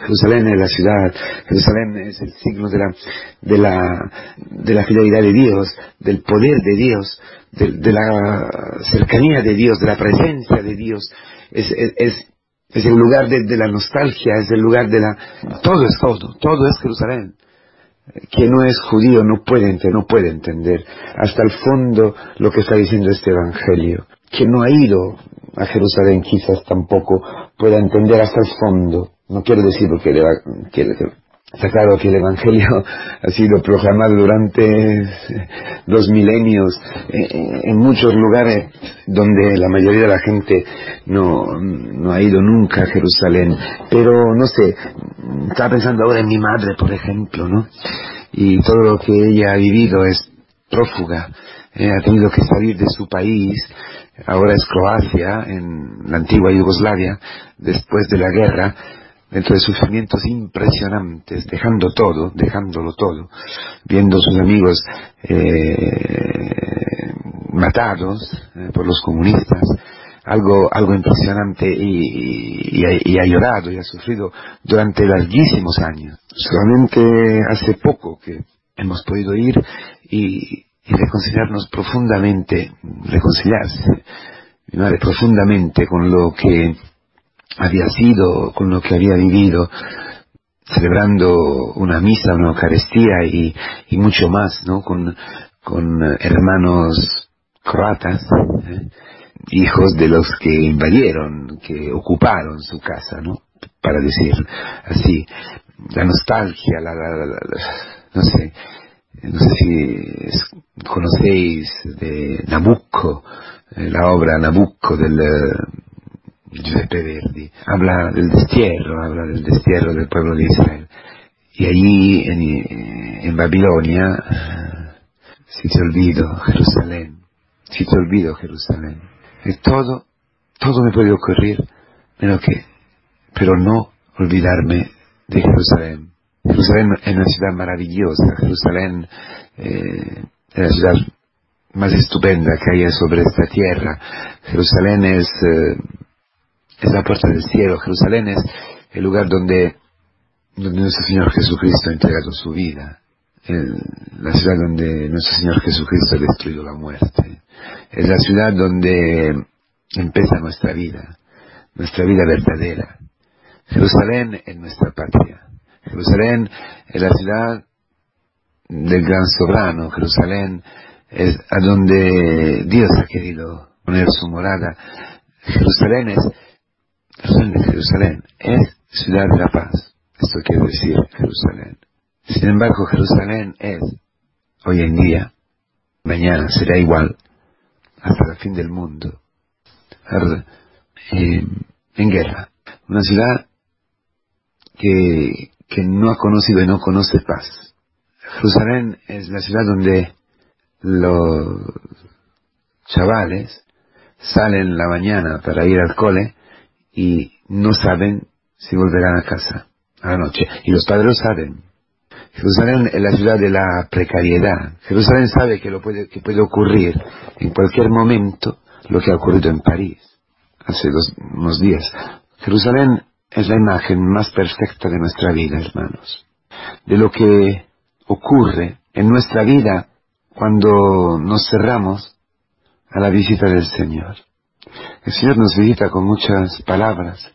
Jerusalén es la ciudad, Jerusalén es el signo de la, de la, de la fidelidad de Dios, del poder de Dios, de, la cercanía de Dios, de la presencia de Dios. Es, es, es el lugar de, la nostalgia, es el lugar de la... Todo es todo, todo es Jerusalén. Quien no es judío no puede, no puede entender hasta el fondo lo que está diciendo este Evangelio. Quien no ha ido a Jerusalén quizás tampoco pueda entender hasta el fondo no quiero decir porque está claro que el Evangelio ha sido proclamado durante dos milenios en muchos lugares donde la mayoría de la gente no, no ha ido nunca a Jerusalén. Pero no sé, estaba pensando ahora en mi madre, por ejemplo, ¿no? Y todo lo que ella ha vivido es prófuga. Eh, ha tenido que salir de su país, ahora es Croacia, en la antigua Yugoslavia, después de la guerra, dentro de sufrimientos impresionantes, dejando todo, dejándolo todo, viendo sus amigos eh, matados eh, por los comunistas, algo, algo impresionante y, y, ha llorado y ha sufrido durante larguísimos años. Solamente hace poco que hemos podido ir y, y reconciliarnos profundamente, reconciliarse, madre, profundamente con lo que había sido, con lo que había vivido, celebrando una misa, una Eucaristía y, mucho más, ¿no? Con, con hermanos croatas, ¿eh? hijos de los que invadieron, que ocuparon su casa, ¿no? Para decir así, la nostalgia, la, no sé, no sé si conocéis de Nabucco, eh, la obra Nabucco del Giuseppe Verdi, habla del destierro, habla del destierro del pueblo de Israel. Y allí en, Babilonia si te olvido Jerusalén, si te olvido Jerusalén. Y todo, todo me puede ocurrir, pero que, pero no olvidarme de Jerusalén. Jerusalén es una ciudad maravillosa, Jerusalén eh, es la ciudad más estupenda que hay sobre esta tierra. Jerusalén es eh, es la puerta del cielo. Jerusalén es el lugar donde, nuestro Señor Jesucristo ha entregado su vida. la ciudad donde nuestro Señor Jesucristo ha destruido la muerte. Es la ciudad donde empieza nuestra vida, nuestra vida verdadera. Jerusalén es nuestra patria. Jerusalén es la ciudad del gran soberano. Jerusalén es a donde Dios ha querido poner su morada. Jerusalén es de Jerusalén es ciudad de la paz. Esto quiere decir Jerusalén. Sin embargo, Jerusalén es, hoy en día, mañana será igual, hasta el fin del mundo, eh, en guerra. Una ciudad que, que no ha conocido y no conoce paz. Jerusalén es la ciudad donde los chavales salen la mañana para ir al cole y no saben si volverán a casa a la noche. Y los padres lo saben. Jerusalén es la ciudad de la precariedad. Jerusalén sabe que, lo puede, que puede ocurrir en cualquier momento lo que ha ocurrido en París hace dos, unos días. Jerusalén es la imagen más perfecta de nuestra vida, hermanos. De lo que ocurre en nuestra vida cuando nos cerramos a la visita del Señor. El Señor nos visita con muchas palabras,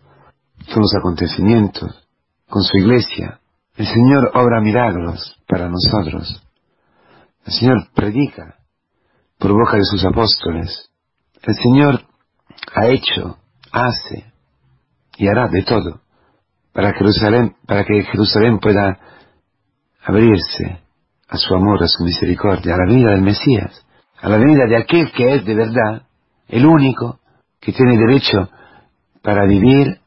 con los acontecimientos, con su iglesia. El Señor obra milagros para nosotros. El Señor predica por boca de sus apóstoles. El Señor ha hecho, hace y hará de todo para, Jerusalén, para que Jerusalén pueda abrirse a su amor, a su misericordia, a la venida del Mesías, a la venida de aquel que es de verdad, el único, que tiene derecho para vivir,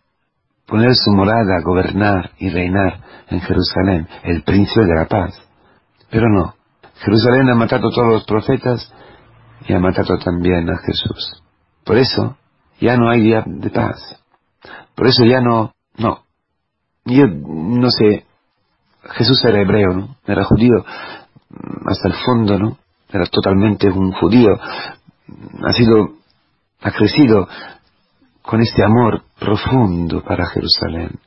poner su morada, gobernar y reinar en Jerusalén, el príncipe de la paz. Pero no, Jerusalén ha matado a todos los profetas y ha matado también a Jesús. Por eso ya no hay día de paz. Por eso ya no, no. Yo no sé, Jesús era hebreo, ¿no? Era judío hasta el fondo, ¿no? Era totalmente un judío. Ha sido ha crecido con este amor profundo para Jerusalén,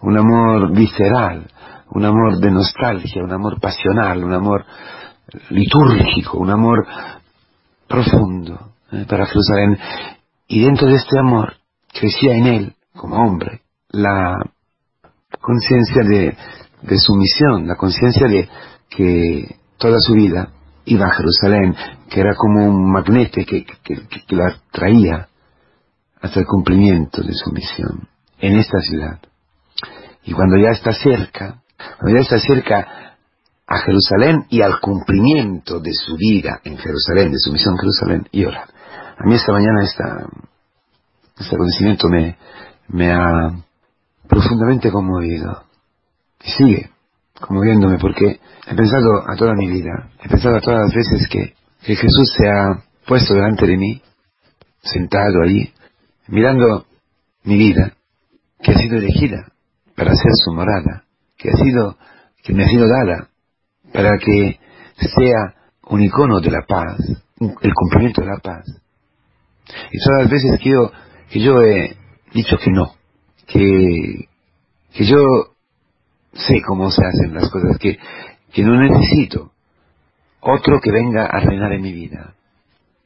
un amor visceral, un amor de nostalgia, un amor pasional, un amor litúrgico, un amor profundo eh, para Jerusalén. Y dentro de este amor crecía en él, como hombre, la conciencia de, de sumisión, la conciencia de que toda su vida iba a Jerusalén, que era como un magnete que, que, que, la traía hasta el cumplimiento de su misión en esta ciudad. Y cuando ya está cerca, cuando ya está cerca a Jerusalén y al cumplimiento de su vida en Jerusalén, de su misión en Jerusalén, y ahora, a mí esta mañana esta, este acontecimiento me, me ha profundamente conmovido. Y sigue conmoviéndome porque he pensado a toda mi vida, he pensado a todas las veces que, que Jesús se ha puesto delante de mí, sentado allí, mirando mi vida, que ha sido elegida para ser su morada, que ha sido, que me ha sido dada para que sea un icono de la paz, el cumplimiento de la paz. Y todas las veces que yo, que yo he dicho que no, que, que yo sé cómo se hacen las cosas, que, que no necesito otro que venga a reinar en mi vida.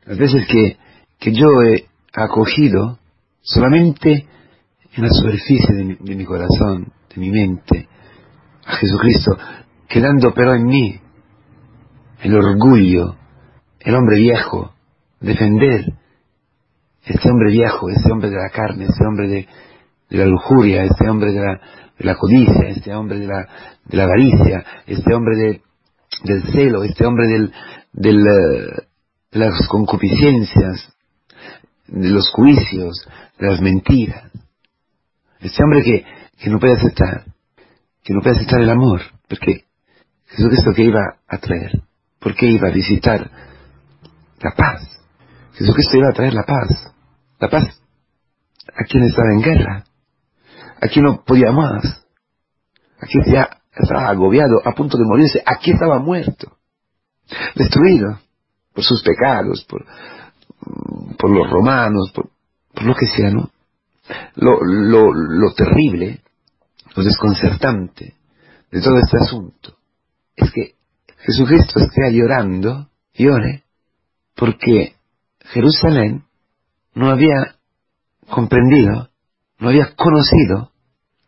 Las veces que, que yo he acogido solamente en la superficie de mi, corazón, de mi mente, a Jesucristo, quedando pero en mí el orgullo, el hombre viejo, defender este hombre viejo, este hombre de la carne, este hombre de, de la lujuria, este hombre de la, de la codicia, este hombre de la, avaricia, este hombre de, del celo, este hombre del, eh, de las concupiscencias, de los juicios, de las mentiras. Este hombre que, que no puede aceptar, que no puede aceptar el amor, porque Jesucristo que iba a traer, porque iba a visitar la paz. Jesucristo iba a traer la paz, la paz a quien estaba en guerra, a quien no podía más, a quien ya estaba agobiado, a punto de morirse, a quien estaba muerto, destruido por sus pecados, por, por los romanos, por, por lo que sea, ¿no? Lo, lo, lo terrible, lo desconcertante de todo este asunto es que Jesucristo esté llorando, llore, porque Jerusalén no había comprendido, no había conocido,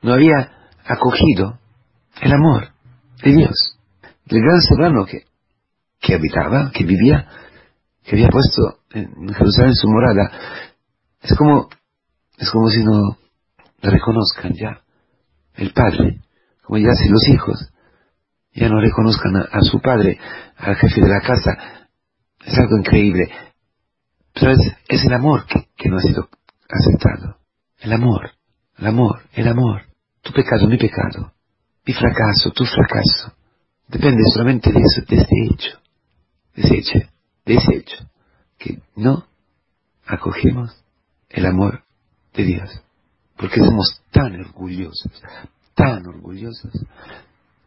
no había acogido el amor de Dios, del gran soberano que, que habitaba, que vivía, que había puesto en Jerusalén su morada. Es como, es como si no reconozcan ya el Padre, como ya si los hijos ya no reconozcan a, su padre, al jefe de la casa. Es algo increíble. Pero es, el amor que, que, no ha sido aceptado. El amor, el amor, el amor. Tu pecado, mi pecado. Mi fracaso, tu fracaso. Depende solamente de eso, de hecho. De ese hecho, de ese hecho. Que no acogemos el amor de Dios. Porque somos tan orgullosos, tan orgullosos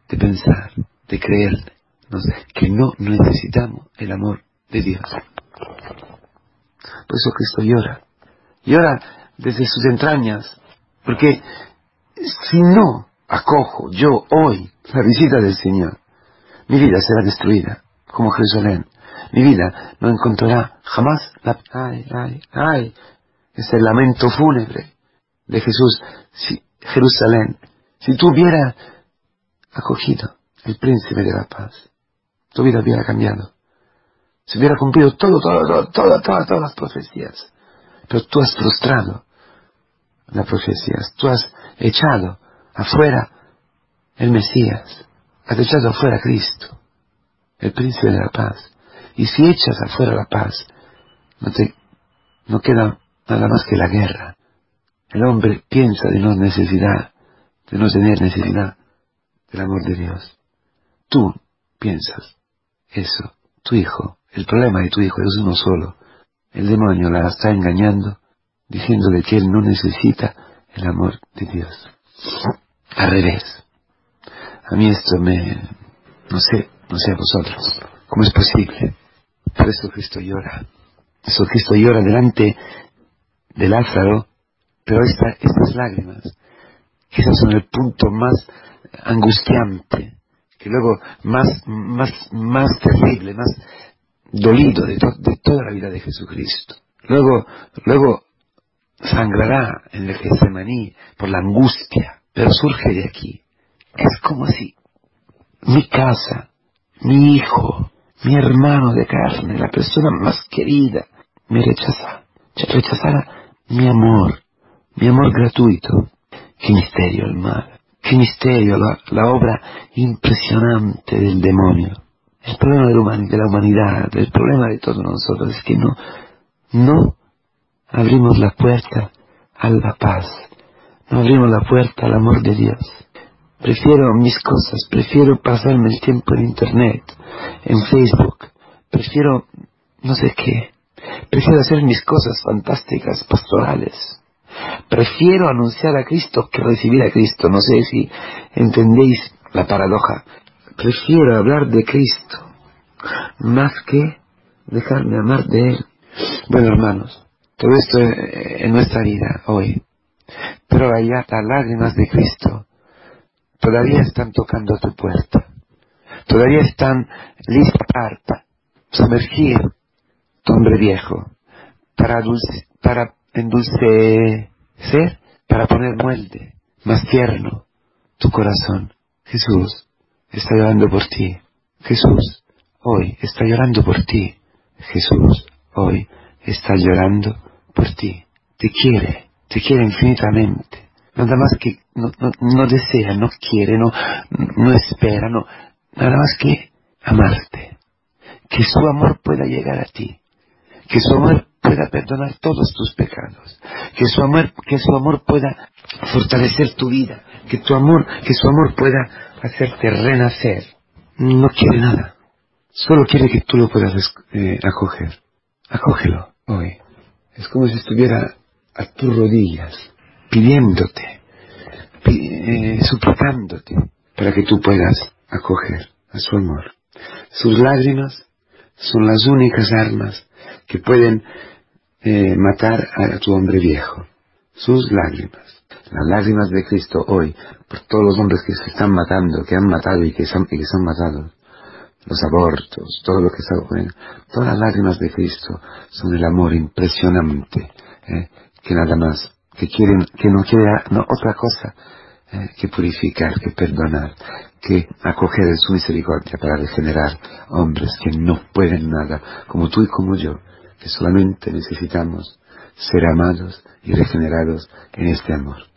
de pensar, de creer, que no necesitamos el amor de Dios. Por eso Cristo llora. Llora desde sus entrañas, porque si no acojo yo hoy la visita del Señor, mi vida será destruida, como Jerusalén. Mi vida no encontrará jamás la... Ay, ay, ay, ese lamento fúnebre de Jesús. Jerusalén, si tú hubieras acogido el príncipe de la paz, tu vida hubiera cambiado. Se hubiera cumplido todo, todo, todas, todas, todas las profecías. Pero tú has frustrado las profecías, tú has echado afuera el Mesías, has echado afuera a Cristo, el príncipe de la paz. Y si echas afuera la paz, no te, no queda nada más que la guerra. El hombre piensa de no necesidad, de no tener necesidad del amor de Dios. Tú piensas eso, tu hijo, el problema de tu hijo es uno solo. El demonio la está engañando, diciéndole que él no necesita el amor de Dios. Al revés. A mí esto me... no sé, no sé a vosotros. ¿Cómo es posible? Por eso Cristo llora. Eso Cristo llora delante de Lázaro, pero estas lágrimas quizás son el punto más angustiante, que luego más, más, más terrible, más dolido de, de toda la vida de Jesucristo. Luego, luego sangrará en el Getsemaní por la angustia, pero surge de aquí. Es como si mi casa, mi hijo, mi hermano de carne, la persona más querida, me rechazara, rechazara mi amor, mi amor gratuito. Qué misterio el mal, qué misterio la, la obra impresionante del demonio. El problema de la, humanidad, el problema de todos nosotros es que no, no abrimos la puerta a la paz, abrimos la puerta al amor de Dios. Prefiero mis cosas, prefiero pasarme el tiempo en Internet, en Facebook, prefiero no sé qué, prefiero hacer mis cosas fantásticas, pastorales. Prefiero anunciar a Cristo que recibir a Cristo. No sé si entendéis la paradoja. Prefiero hablar de Cristo más que dejarme amar de Él. Bueno, hermanos, todo esto en nuestra vida hoy. Pero allá las lágrimas de Cristo todavía están tocando tu puerta. Todavía están listas para sumergir tu hombre viejo, para, dulce, para endulcecer, para poner muelde más tierno tu corazón. Jesús está llorando por ti. Jesús hoy está llorando por ti. Jesús hoy está llorando por ti. Te quiere, te quiere infinitamente. Nada más que no, no, desea, no quiere, no, no espera, no, nada más que amarte. Que su amor pueda llegar a ti. Que su amor pueda perdonar todos tus pecados. Que su amor, que su amor pueda fortalecer tu vida. Que tu amor, que su amor pueda hacerte renacer. No quiere nada. Solo quiere que tú lo puedas eh, acoger. Acógelo hoy. Es como si estuviera a tus rodillas, pidiéndote, eh, suplicándote, para que tú puedas acoger a su amor. Sus lágrimas son las únicas armas que pueden eh, matar a tu hombre viejo. Sus lágrimas. Las lágrimas de Cristo hoy, por todos los hombres que se están matando, que han matado y que son, y que son matados, los abortos, todo lo que está ocurriendo, todas las lágrimas de Cristo son el amor impresionante, eh, que nada más, que quieren, que no quiere no, otra cosa eh, que purificar, que perdonar, que acoger su misericordia para regenerar hombres que no pueden nada, como tú y como yo, que solamente necesitamos ser amados y regenerados en este amor.